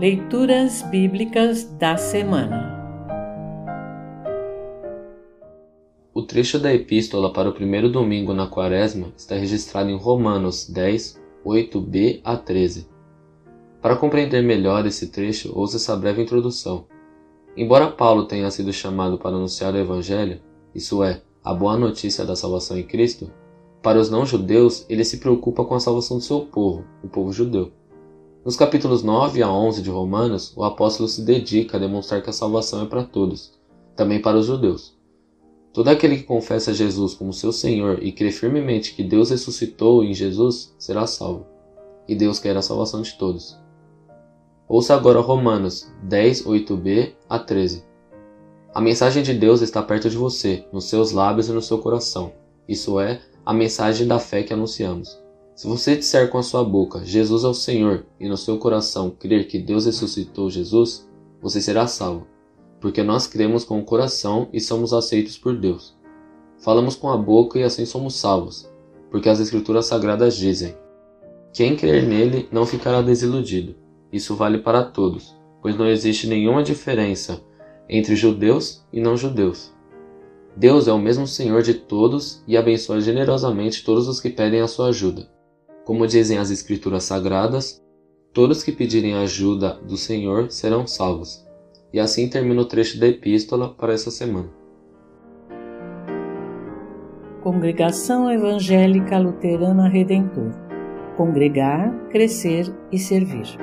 Leituras Bíblicas da Semana O trecho da Epístola para o primeiro domingo na Quaresma está registrado em Romanos 10, 8b a 13. Para compreender melhor esse trecho, ouça essa breve introdução. Embora Paulo tenha sido chamado para anunciar o Evangelho, isso é, a boa notícia da salvação em Cristo, para os não-judeus ele se preocupa com a salvação do seu povo, o povo judeu. Nos capítulos 9 a 11 de Romanos, o apóstolo se dedica a demonstrar que a salvação é para todos, também para os judeus. Todo aquele que confessa Jesus como seu Senhor e crê firmemente que Deus ressuscitou em Jesus será salvo. E Deus quer a salvação de todos. Ouça agora Romanos 10, 8b a 13. A mensagem de Deus está perto de você, nos seus lábios e no seu coração. Isso é, a mensagem da fé que anunciamos. Se você disser com a sua boca Jesus é o Senhor e no seu coração crer que Deus ressuscitou Jesus, você será salvo, porque nós cremos com o coração e somos aceitos por Deus. Falamos com a boca e assim somos salvos, porque as Escrituras Sagradas dizem: Quem crer nele não ficará desiludido. Isso vale para todos, pois não existe nenhuma diferença entre judeus e não judeus. Deus é o mesmo Senhor de todos e abençoa generosamente todos os que pedem a sua ajuda. Como dizem as Escrituras Sagradas, todos que pedirem ajuda do Senhor serão salvos. E assim termina o trecho da epístola para essa semana. Congregação Evangélica Luterana Redentor Congregar, Crescer e Servir.